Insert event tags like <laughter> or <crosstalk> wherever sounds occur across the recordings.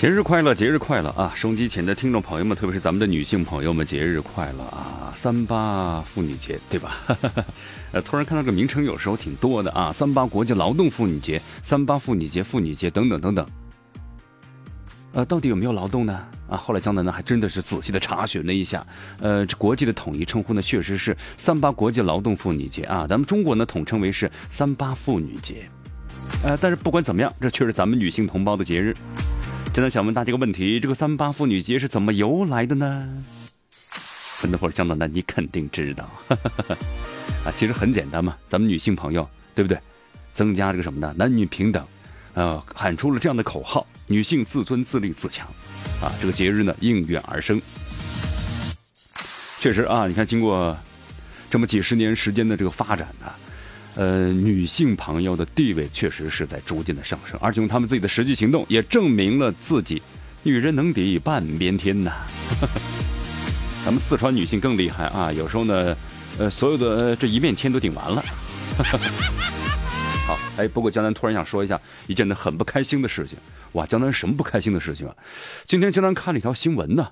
节日快乐，节日快乐啊！收音机前的听众朋友们，特别是咱们的女性朋友们，节日快乐啊！三八妇女节，对吧？<laughs> 呃，突然看到这个名称，有时候挺多的啊！三八国际劳动妇女节、三八妇女节、妇女节等等等等。呃，到底有没有劳动呢？啊，后来江南呢还真的是仔细的查询了一下，呃，这国际的统一称呼呢，确实是三八国际劳动妇女节啊，咱们中国呢统称为是三八妇女节。呃，但是不管怎么样，这却是咱们女性同胞的节日。真的想问大家一个问题：这个三八妇女节是怎么由来的呢？很多会儿江南的你肯定知道，<laughs> 啊，其实很简单嘛，咱们女性朋友对不对？增加这个什么呢？男女平等，呃，喊出了这样的口号：女性自尊自立自强，啊，这个节日呢应运而生。确实啊，你看经过这么几十年时间的这个发展呢。呃，女性朋友的地位确实是在逐渐的上升，而且用他们自己的实际行动也证明了自己，女人能抵半边天呐。<laughs> 咱们四川女性更厉害啊，有时候呢，呃，所有的这一面天都顶完了。<laughs> 好，哎，不过江南突然想说一下一件呢很不开心的事情。哇，江南什么不开心的事情啊？今天江南看了一条新闻呢，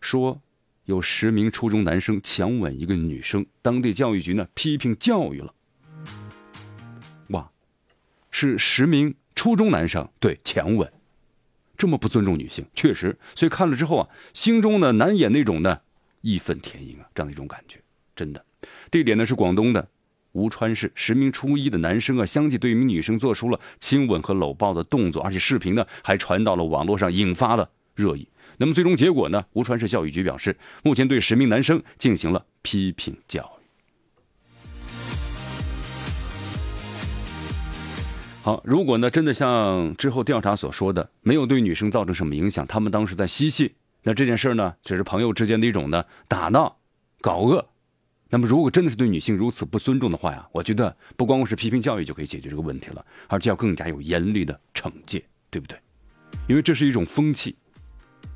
说有十名初中男生强吻一个女生，当地教育局呢批评教育了。是十名初中男生对强吻，这么不尊重女性，确实。所以看了之后啊，心中呢难掩那种呢义愤填膺啊，这样的一种感觉，真的。地点呢是广东的吴川市，十名初一的男生啊，相继对一名女生做出了亲吻和搂抱的动作，而且视频呢还传到了网络上，引发了热议。那么最终结果呢，吴川市教育局表示，目前对十名男生进行了批评教育。好，如果呢真的像之后调查所说的，没有对女生造成什么影响，他们当时在嬉戏，那这件事呢，只是朋友之间的一种呢打闹、搞恶。那么如果真的是对女性如此不尊重的话呀，我觉得不光光是批评教育就可以解决这个问题了，而且要更加有严厉的惩戒，对不对？因为这是一种风气，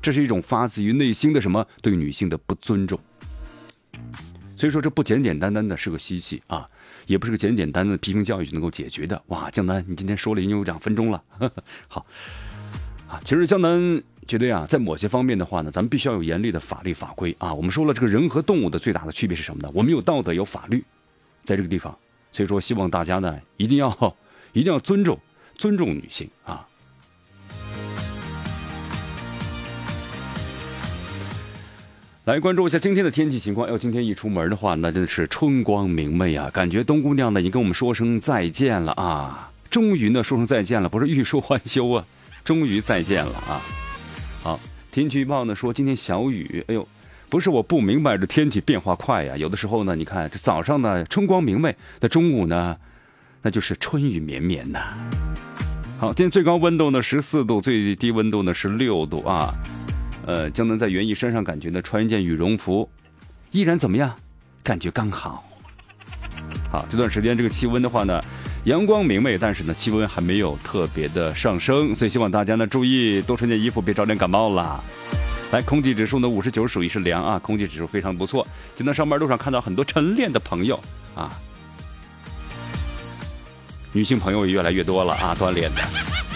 这是一种发自于内心的什么对女性的不尊重。所以说这不简简单单的是个嬉戏啊。也不是个简简单单的批评教育就能够解决的。哇，江南，你今天说了已经有两分钟了。<laughs> 好，啊，其实江南觉得呀，在某些方面的话呢，咱们必须要有严厉的法律法规啊。我们说了，这个人和动物的最大的区别是什么呢？我们有道德，有法律，在这个地方，所以说希望大家呢一定要一定要尊重尊重女性啊。来关注一下今天的天气情况。要今天一出门的话，那真的是春光明媚啊！感觉冬姑娘呢已经跟我们说声再见了啊！终于呢说声再见了，不是欲说还休啊，<laughs> 终于再见了啊！好，天气预报呢说今天小雨。哎呦，不是我不明白，这天气变化快呀。有的时候呢，你看这早上呢春光明媚，那中午呢那就是春雨绵绵呐。好，今天最高温度呢十四度，最低温度呢是六度啊。呃，江南在园艺山上，感觉呢穿一件羽绒服，依然怎么样？感觉刚好。好，这段时间这个气温的话呢，阳光明媚，但是呢气温还没有特别的上升，所以希望大家呢注意多穿件衣服，别着凉感冒啦。来，空气指数呢五十九，属于是凉啊，空气指数非常不错。今天上班路上看到很多晨练的朋友啊，女性朋友也越来越多了啊，锻炼的。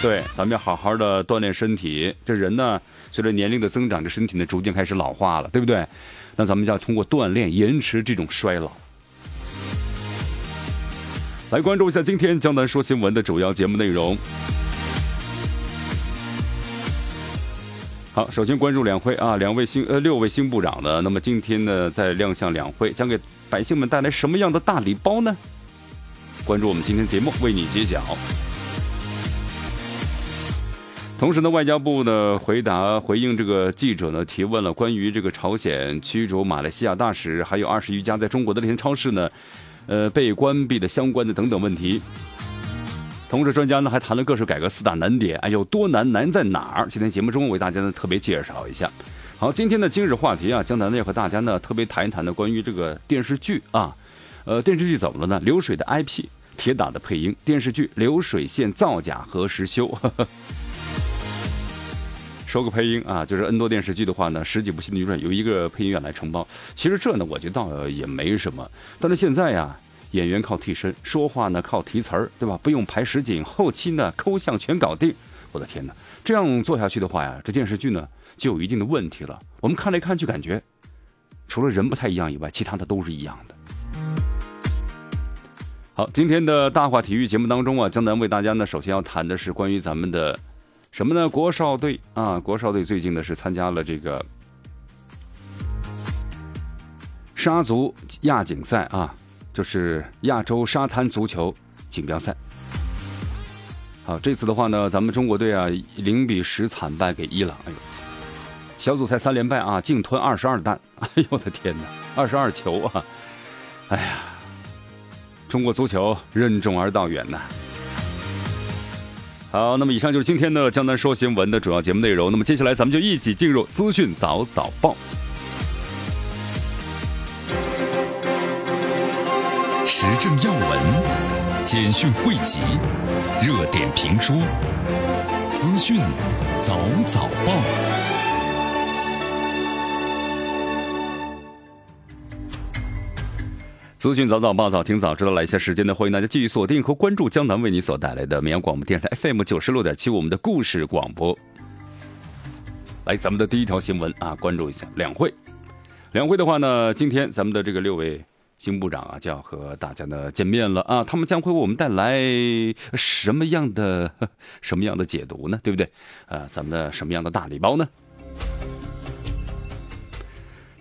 对，咱们要好好的锻炼身体，这人呢。随着年龄的增长，这身体呢逐渐开始老化了，对不对？那咱们就要通过锻炼延迟这种衰老。来关注一下今天江南说新闻的主要节目内容。好，首先关注两会啊，两位新呃六位新部长呢，那么今天呢在亮相两会，将给百姓们带来什么样的大礼包呢？关注我们今天节目，为你揭晓。同时呢，外交部呢回答回应这个记者呢提问了关于这个朝鲜驱逐马来西亚大使，还有二十余家在中国的这些超市呢，呃被关闭的相关的等等问题。同时，专家呢还谈了各式改革四大难点，哎，有多难？难在哪儿？今天节目中为大家呢特别介绍一下。好，今天的今日话题啊，江南呢要和大家呢特别谈一谈呢关于这个电视剧啊，呃，电视剧怎么了呢？流水的 IP，铁打的配音，电视剧《流水线造假何时休》。说个配音啊，就是 N 多电视剧的话呢，十几部新的剧传由一个配音员来承包。其实这呢，我觉得倒也没什么。但是现在呀，演员靠替身，说话呢靠提词儿，对吧？不用排实景，后期呢抠像全搞定。我的天哪，这样做下去的话呀，这电视剧呢？就有一定的问题了。我们看来看去，感觉除了人不太一样以外，其他的都是一样的。好，今天的大话体育节目当中啊，江南为大家呢，首先要谈的是关于咱们的什么呢？国少队啊，国少队最近呢是参加了这个沙足亚锦赛啊，就是亚洲沙滩足球锦标赛。好，这次的话呢，咱们中国队啊，零比十惨败给伊朗。哎呦！小组赛三连败啊，净吞二十二弹！<laughs> 哎呦我的天哪，二十二球啊！哎呀，中国足球任重而道远呐。好，那么以上就是今天的江南说新闻的主要节目内容。那么接下来咱们就一起进入资讯早早报，时政要闻、简讯汇集、热点评说、资讯早早报。资讯早早报早听早知道来一下时间呢，欢迎大家继续锁定和关注江南为你所带来的绵阳广播电视台 FM 九十六点七我们的故事广播。来，咱们的第一条新闻啊，关注一下两会。两会的话呢，今天咱们的这个六位新部长啊，就要和大家呢见面了啊，他们将会为我们带来什么样的 <laughs> 什么样的解读呢？对不对？啊，咱们的什么样的大礼包呢？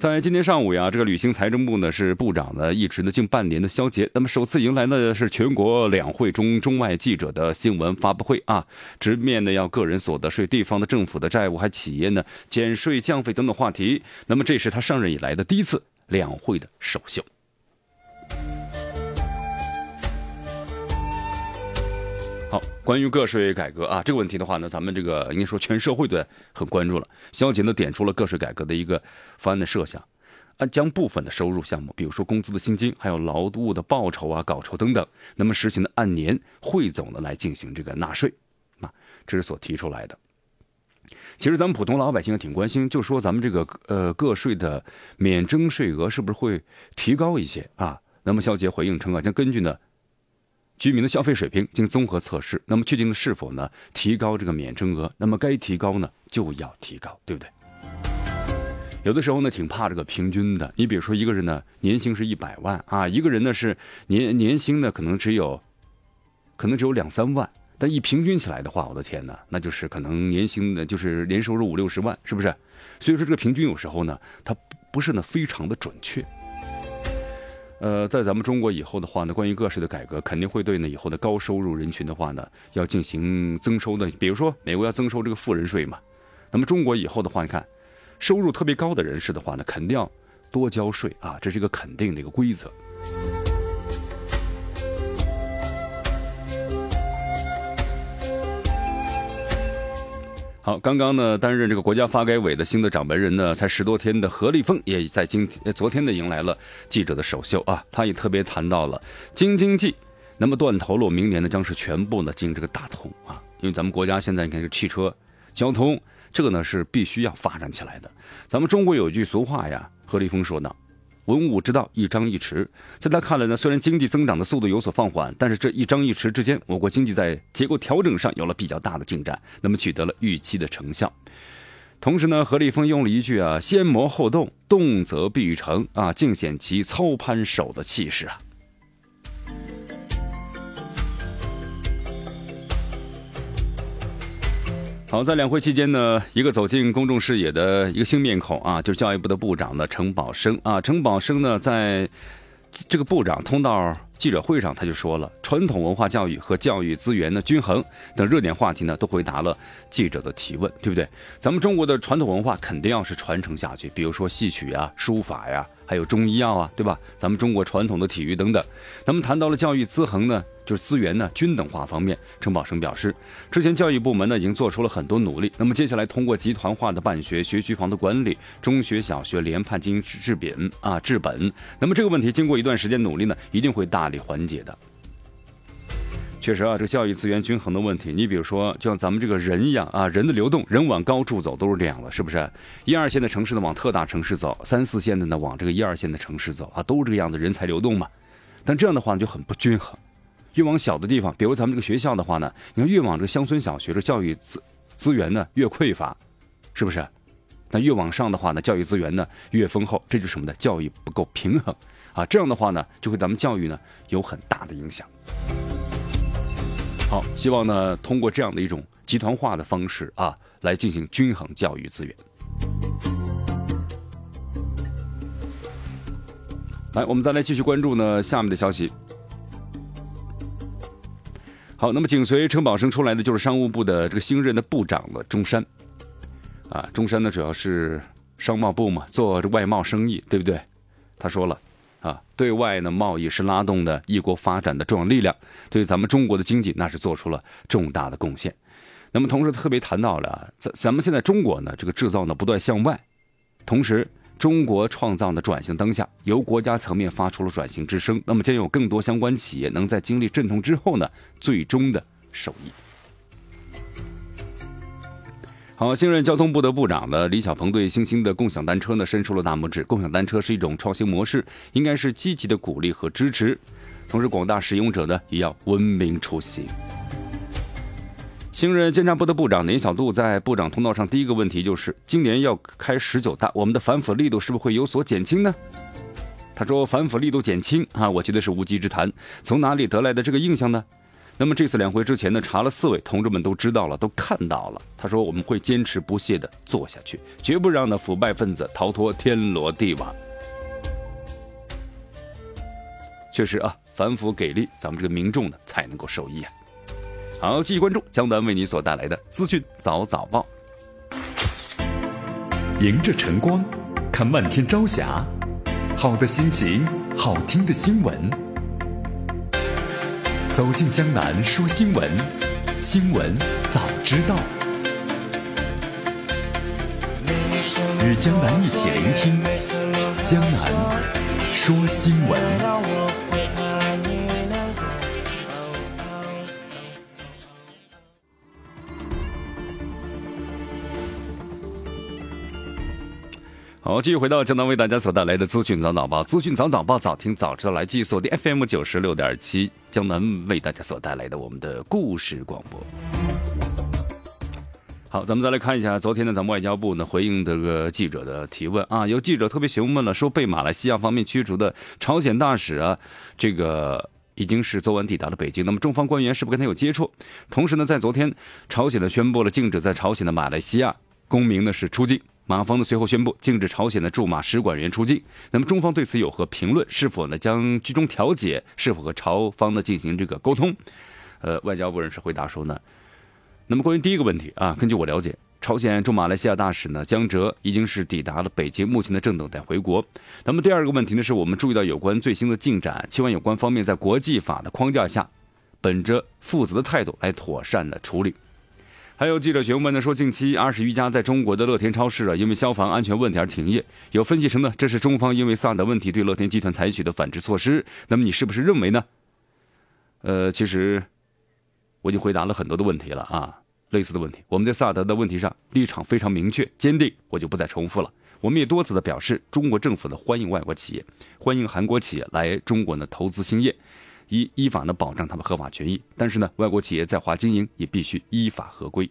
在今天上午呀，这个履行财政部呢是部长呢一直呢近半年的消结，那么首次迎来呢是全国两会中中外记者的新闻发布会啊，直面呢要个人所得税、地方的政府的债务，还企业呢减税降费等等话题。那么这是他上任以来的第一次两会的首秀。好，关于个税改革啊这个问题的话呢，咱们这个应该说全社会都很关注了。肖杰呢点出了个税改革的一个方案的设想，按将部分的收入项目，比如说工资的薪金，还有劳务的报酬啊、稿酬等等，那么实行的按年汇总的来进行这个纳税啊，这是所提出来的。其实咱们普通老百姓也挺关心，就说咱们这个呃个税的免征税额是不是会提高一些啊？那么肖杰回应称啊，将根据呢。居民的消费水平经综合测试，那么确定是否呢提高这个免征额？那么该提高呢就要提高，对不对？有的时候呢挺怕这个平均的。你比如说一个人呢年薪是一百万啊，一个人呢是年年薪呢可能只有，可能只有两三万，但一平均起来的话，我的天哪，那就是可能年薪呢就是年收入五六十万，是不是？所以说这个平均有时候呢它不是呢非常的准确。呃，在咱们中国以后的话呢，关于个税的改革肯定会对呢以后的高收入人群的话呢，要进行增收的。比如说，美国要增收这个富人税嘛，那么中国以后的话，你看，收入特别高的人士的话呢，肯定要多交税啊，这是一个肯定的一个规则。好，刚刚呢，担任这个国家发改委的新的掌门人呢，才十多天的何立峰，也在今天、昨天呢，迎来了记者的首秀啊。他也特别谈到了京津冀，那么断头路，明年呢，将是全部呢进这个大通啊。因为咱们国家现在你看这汽车交通，这个呢是必须要发展起来的。咱们中国有句俗话呀，何立峰说呢。文武之道一张一弛，在他看来呢，虽然经济增长的速度有所放缓，但是这一张一弛之间，我国经济在结构调整上有了比较大的进展，那么取得了预期的成效。同时呢，何立峰用了一句啊“先磨后动，动则必成”啊，尽显其操盘手的气势啊。好，在两会期间呢，一个走进公众视野的一个新面孔啊，就是教育部的部长呢，陈宝生啊。陈宝生呢，在这个部长通道记者会上，他就说了，传统文化教育和教育资源的均衡等热点话题呢，都回答了记者的提问，对不对？咱们中国的传统文化肯定要是传承下去，比如说戏曲啊、书法呀。还有中医药啊，对吧？咱们中国传统的体育等等。那么谈到了教育资衡呢，就是资源呢均等化方面，陈宝生表示，之前教育部门呢已经做出了很多努力。那么接下来通过集团化的办学、学区房的管理、中学、小学联办进行治本啊治本。那么这个问题经过一段时间努力呢，一定会大力缓解的。确实啊，这教育资源均衡的问题，你比如说，就像咱们这个人一样啊，人的流动，人往高处走都是这样的，是不是？一二线的城市呢往特大城市走，三四线的呢往这个一二线的城市走啊，都是这个样子，人才流动嘛。但这样的话就很不均衡，越往小的地方，比如咱们这个学校的话呢，你看越往这个乡村小学的教育资资源呢越匮乏，是不是？那越往上的话呢，教育资源呢越丰厚，这就是什么呢？教育不够平衡啊，这样的话呢，就会咱们教育呢有很大的影响。好，希望呢通过这样的一种集团化的方式啊，来进行均衡教育资源。来，我们再来继续关注呢下面的消息。好，那么紧随陈宝生出来的就是商务部的这个新任的部长了，中山。啊，中山呢主要是商贸部嘛，做这外贸生意，对不对？他说了。啊，对外呢，贸易是拉动的一国发展的重要力量，对咱们中国的经济那是做出了重大的贡献。那么同时特别谈到了，咱咱们现在中国呢，这个制造呢不断向外，同时中国创造的转型当下，由国家层面发出了转型之声，那么将有更多相关企业能在经历阵痛之后呢，最终的受益。好，新任交通部的部长呢，李小鹏对新兴的共享单车呢伸出了大拇指。共享单车是一种创新模式，应该是积极的鼓励和支持。同时，广大使用者呢也要文明出行。新任监察部的部长林小度在部长通道上第一个问题就是：今年要开十九大，我们的反腐力度是不是会有所减轻呢？他说：“反腐力度减轻啊，我觉得是无稽之谈。从哪里得来的这个印象呢？”那么这次两会之前呢，查了四位，同志们都知道了，都看到了。他说我们会坚持不懈的做下去，绝不让那腐败分子逃脱天罗地网。确实啊，反腐给力，咱们这个民众呢才能够受益啊。好，继续关注江南为你所带来的资讯早早报。迎着晨光，看漫天朝霞，好的心情，好听的新闻。走进江南说新闻，新闻早知道。与江南一起聆听江南说新闻。好，继续回到江南为大家所带来的资讯早早报，资讯早早报，早听早知道，来继续锁定 FM 九十六点七，江南为大家所带来的我们的故事广播。好，咱们再来看一下，昨天呢，咱们外交部呢回应这个记者的提问啊，有记者特别询问了，说被马来西亚方面驱逐的朝鲜大使啊，这个已经是昨晚抵达了北京，那么中方官员是不是跟他有接触？同时呢，在昨天，朝鲜呢宣布了禁止在朝鲜的马来西亚公民呢是出境。马方呢随后宣布禁止朝鲜的驻马使馆员出境。那么中方对此有何评论？是否呢将居中调解？是否和朝方呢进行这个沟通？呃，外交部人士回答说呢，那么关于第一个问题啊，根据我了解，朝鲜驻马来西亚大使呢江哲已经是抵达了北京，目前呢正等待回国。那么第二个问题呢，是我们注意到有关最新的进展，希望有关方面在国际法的框架下，本着负责的态度来妥善的处理。还有记者询问呢，说近期二十余家在中国的乐天超市啊，因为消防安全问题而停业。有分析称呢，这是中方因为萨德问题对乐天集团采取的反制措施。那么你是不是认为呢？呃，其实我已经回答了很多的问题了啊，类似的问题。我们在萨德的问题上立场非常明确坚定，我就不再重复了。我们也多次的表示，中国政府呢欢迎外国企业，欢迎韩国企业来中国呢投资兴业。依依法呢保障他们合法权益，但是呢，外国企业在华经营也必须依法合规。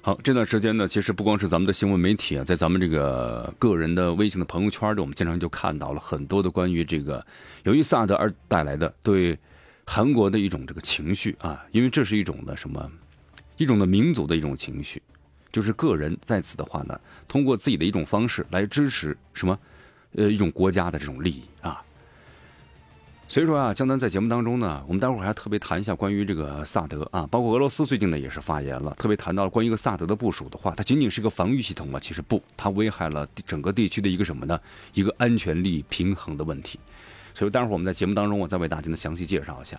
好，这段时间呢，其实不光是咱们的新闻媒体啊，在咱们这个个人的微信的朋友圈里，我们经常就看到了很多的关于这个由于萨德而带来的对韩国的一种这个情绪啊，因为这是一种的什么，一种的民族的一种情绪。就是个人在此的话呢，通过自己的一种方式来支持什么，呃，一种国家的这种利益啊。所以说啊，江南在节目当中呢，我们待会儿还特别谈一下关于这个萨德啊，包括俄罗斯最近呢也是发言了，特别谈到了关于一个萨德的部署的话，它仅仅是一个防御系统吗？其实不，它危害了整个地区的一个什么呢？一个安全利益平衡的问题。所以待会儿我们在节目当中，我再为大家呢详细介绍一下。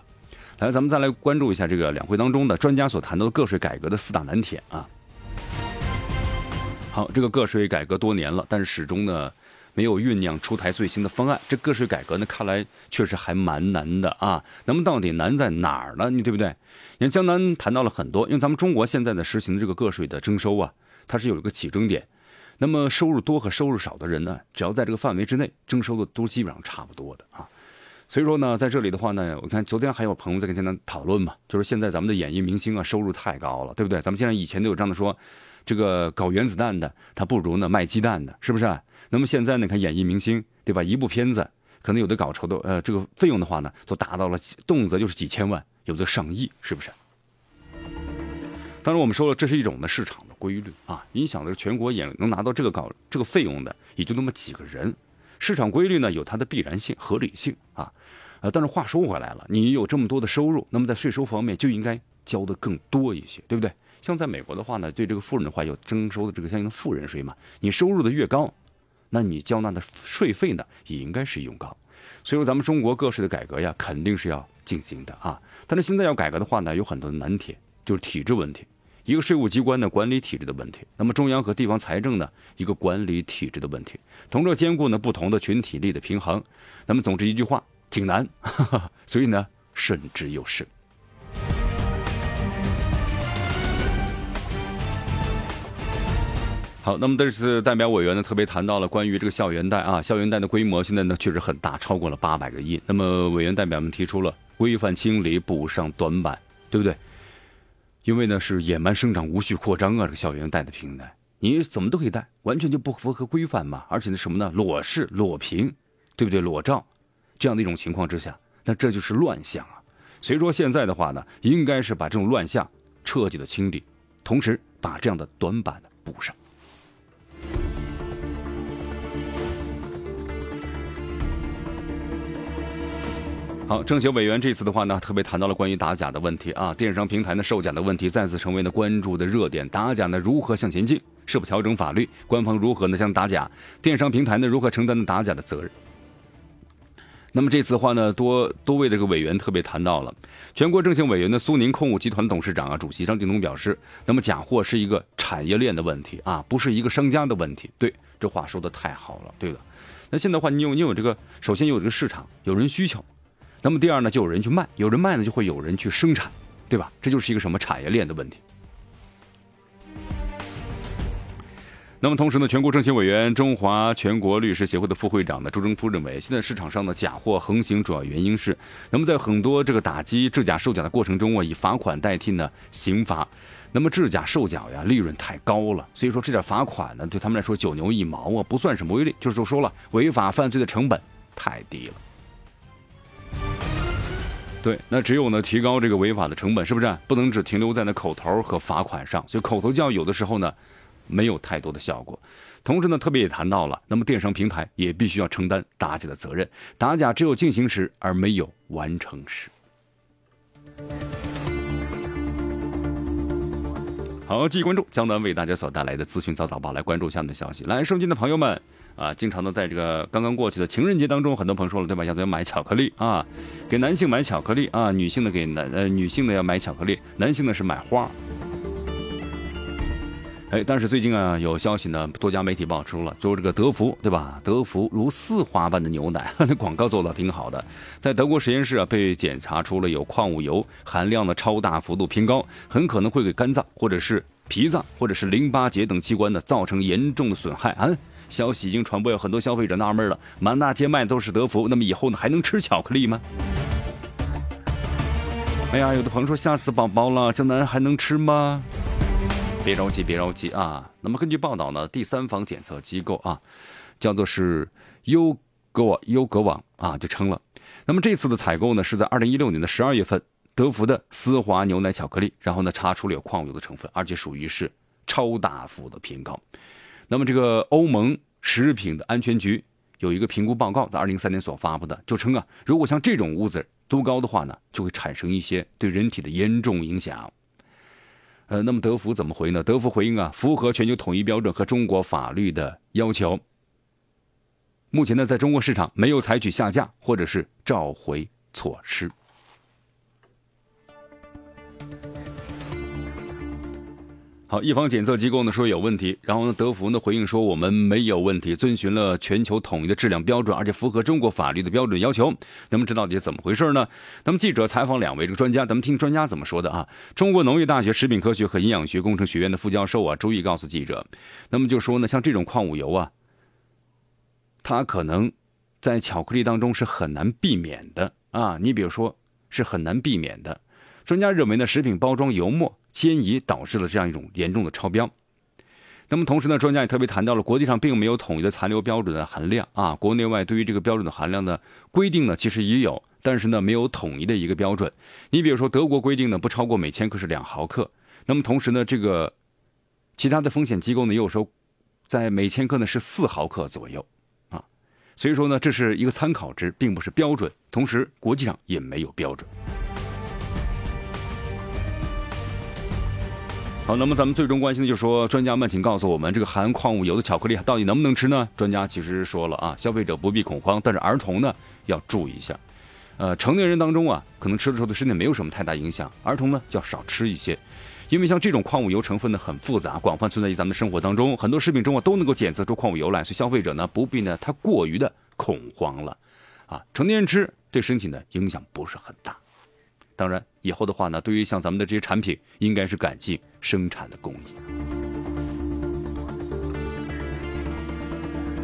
来，咱们再来关注一下这个两会当中的专家所谈到的个税改革的四大难点啊。好，这个个税改革多年了，但是始终呢。没有酝酿出台最新的方案，这个税改革呢，看来确实还蛮难的啊。那么到底难在哪儿呢？你对不对？你看江南谈到了很多，因为咱们中国现在呢实行的这个个税的征收啊，它是有一个起征点。那么收入多和收入少的人呢，只要在这个范围之内，征收的都基本上差不多的啊。所以说呢，在这里的话呢，我看昨天还有朋友在跟江南讨论嘛，就是现在咱们的演艺明星啊，收入太高了，对不对？咱们现在以前都有这样的说，这个搞原子弹的，他不如呢卖鸡蛋的，是不是？那么现在呢，看演艺明星，对吧？一部片子可能有的稿酬的，呃，这个费用的话呢，都达到了动辄就是几千万，有的上亿，是不是？当然，我们说了，这是一种呢市场的规律啊，影响的是全国演能拿到这个稿这个费用的，也就那么几个人。市场规律呢，有它的必然性、合理性啊。呃，但是话说回来了，你有这么多的收入，那么在税收方面就应该交的更多一些，对不对？像在美国的话呢，对这个富人的话要征收的这个相应的富人税嘛，你收入的越高。那你交纳的税费呢，也应该是用高，所以说咱们中国个税的改革呀，肯定是要进行的啊。但是现在要改革的话呢，有很多的难题，就是体制问题，一个税务机关的管理体制的问题，那么中央和地方财政呢，一个管理体制的问题，同时兼顾呢不同的群体利的平衡。那么总之一句话，挺难，<laughs> 所以呢，慎之又慎。好，那么这次代表委员呢特别谈到了关于这个校园贷啊，校园贷的规模现在呢确实很大，超过了八百个亿。那么委员代表们提出了规范清理、补上短板，对不对？因为呢是野蛮生长、无序扩张啊，这个校园贷的平台，你怎么都可以贷，完全就不符合规范嘛。而且呢什么呢？裸视、裸屏，对不对？裸照这样的一种情况之下，那这就是乱象啊。所以说现在的话呢，应该是把这种乱象彻底的清理，同时把这样的短板补上。好，政协委员这次的话呢，特别谈到了关于打假的问题啊，电商平台呢售假的问题再次成为了关注的热点。打假呢如何向前进？是否调整法律？官方如何呢将打假？电商平台呢如何承担打假的责任？那么这次的话呢，多多位这个委员特别谈到了全国政协委员的苏宁控股集团董事长啊，主席张近东表示，那么假货是一个产业链的问题啊，不是一个商家的问题。对，这话说的太好了。对了，那现在的话，你有你有这个，首先有这个市场，有人需求。那么第二呢，就有人去卖，有人卖呢，就会有人去生产，对吧？这就是一个什么产业链的问题。那么同时呢，全国政协委员、中华全国律师协会的副会长呢朱征夫认为，现在市场上的假货横行，主要原因是，那么在很多这个打击制假售假的过程中啊，以罚款代替呢刑罚，那么制假售假呀，利润太高了，所以说这点罚款呢，对他们来说九牛一毛啊，不算什么威力，就是说说了，违法犯罪的成本太低了。对，那只有呢提高这个违法的成本，是不是？不能只停留在那口头和罚款上。所以口头教育有的时候呢，没有太多的效果。同时呢，特别也谈到了，那么电商平台也必须要承担打假的责任。打假只有进行时，而没有完成时。好，继续关注江南为大家所带来的资讯早早报，来关注下面的消息。来，收听的朋友们。啊，经常的在这个刚刚过去的情人节当中，很多朋友说了，对吧？要买巧克力啊，给男性买巧克力啊，女性的给男呃女性的要买巧克力，男性的是买花。哎，但是最近啊，有消息呢，多家媒体爆出了，就是这个德芙，对吧？德芙如丝滑般的牛奶，<laughs> 那广告做的挺好的，在德国实验室啊，被检查出了有矿物油含量的超大幅度偏高，很可能会给肝脏或者是脾脏或者是淋巴结等器官呢造成严重的损害啊。消息已经传播，有很多消费者纳闷了：满大街卖都是德芙，那么以后呢还能吃巧克力吗？哎呀，有的朋友说吓死宝宝了，江南还能吃吗？别着急，别着急啊！那么根据报道呢，第三方检测机构啊，叫做是优格网优格网啊，就称了。那么这次的采购呢，是在二零一六年的十二月份，德芙的丝滑牛奶巧克力，然后呢查出了有矿物油的成分，而且属于是超大幅的偏高。那么，这个欧盟食品的安全局有一个评估报告，在二零三年所发布的，就称啊，如果像这种屋子都高的话呢，就会产生一些对人体的严重影响。呃，那么德福怎么回呢？德福回应啊，符合全球统一标准和中国法律的要求。目前呢，在中国市场没有采取下架或者是召回措施。好，一方检测机构呢说有问题，然后呢，德福呢回应说我们没有问题，遵循了全球统一的质量标准，而且符合中国法律的标准要求。那么这到底怎么回事呢？那么记者采访两位这个专家，咱们听专家怎么说的啊？中国农业大学食品科学和营养学工程学院的副教授啊朱毅告诉记者，那么就说呢，像这种矿物油啊，它可能在巧克力当中是很难避免的啊。你比如说是很难避免的。专家认为呢，食品包装油墨。迁移导致了这样一种严重的超标。那么同时呢，专家也特别谈到了国际上并没有统一的残留标准的含量啊，国内外对于这个标准的含量的规定呢，其实也有，但是呢没有统一的一个标准。你比如说德国规定呢不超过每千克是两毫克，那么同时呢这个其他的风险机构呢又说在每千克呢是四毫克左右啊，所以说呢这是一个参考值，并不是标准，同时国际上也没有标准。好，那么咱们最终关心的就是说，专家们请告诉我们，这个含矿物油的巧克力到底能不能吃呢？专家其实说了啊，消费者不必恐慌，但是儿童呢要注意一下。呃，成年人当中啊，可能吃的时候对身体没有什么太大影响，儿童呢要少吃一些，因为像这种矿物油成分呢很复杂，广泛存在于咱们的生活当中，很多食品中啊都能够检测出矿物油来，所以消费者呢不必呢太过于的恐慌了。啊，成年人吃对身体呢影响不是很大。当然，以后的话呢，对于像咱们的这些产品，应该是改进生产的工艺。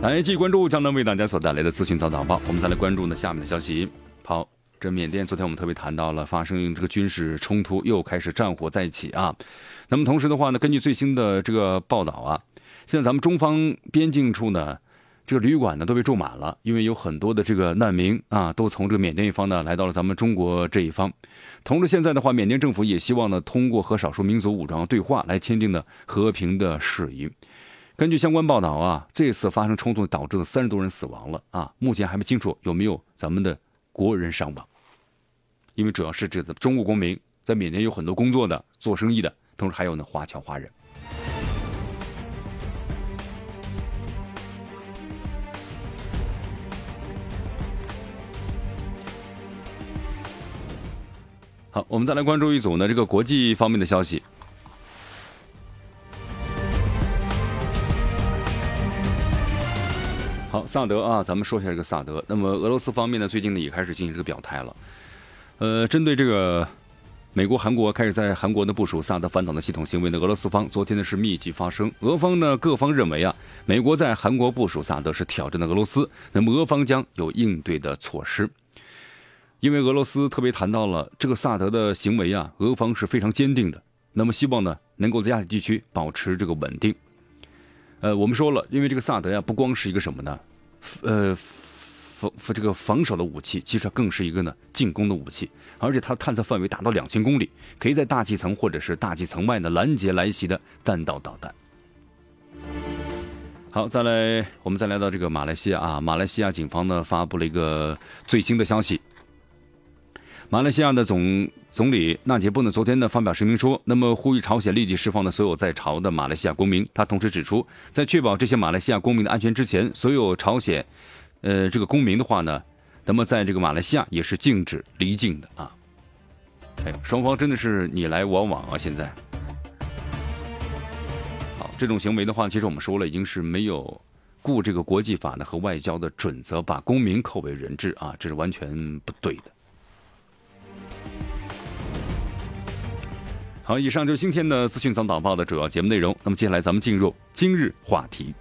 来，继续关注江南为大家所带来的资讯早早报。我们再来关注呢下面的消息。好，这缅甸昨天我们特别谈到了发生这个军事冲突，又开始战火再起啊。那么同时的话呢，根据最新的这个报道啊，现在咱们中方边境处呢。这个旅馆呢都被住满了，因为有很多的这个难民啊，都从这个缅甸一方呢来到了咱们中国这一方。同时，现在的话，缅甸政府也希望呢通过和少数民族武装对话来签订的和平的事宜。根据相关报道啊，这次发生冲突导致了三十多人死亡了啊，目前还不清楚有没有咱们的国人伤亡，因为主要是指的中国公民在缅甸有很多工作的、做生意的，同时还有呢华侨华人。好，我们再来关注一组呢这个国际方面的消息。好，萨德啊，咱们说一下这个萨德。那么俄罗斯方面呢，最近呢也开始进行这个表态了。呃，针对这个美国、韩国开始在韩国的部署萨德反导的系统行为呢，俄罗斯方昨天呢是密集发声。俄方呢各方认为啊，美国在韩国部署萨德是挑战的俄罗斯，那么俄方将有应对的措施。因为俄罗斯特别谈到了这个萨德的行为啊，俄方是非常坚定的。那么希望呢，能够在亚太地区保持这个稳定。呃，我们说了，因为这个萨德呀，不光是一个什么呢？呃，防这个防守的武器，其实更是一个呢进攻的武器。而且它探测范围达到两千公里，可以在大气层或者是大气层外呢拦截来袭的弹道导弹。好，再来，我们再来到这个马来西亚啊，马来西亚警方呢发布了一个最新的消息。马来西亚的总总理纳杰布呢，昨天呢发表声明说，那么呼吁朝鲜立即释放的所有在朝的马来西亚公民。他同时指出，在确保这些马来西亚公民的安全之前，所有朝鲜，呃，这个公民的话呢，那么在这个马来西亚也是禁止离境的啊。哎，双方真的是你来我往啊！现在，好，这种行为的话，其实我们说了，已经是没有顾这个国际法呢和外交的准则，把公民扣为人质啊，这是完全不对的。好，以上就是今天的资讯早导报的主要节目内容。那么接下来咱们进入今日话题。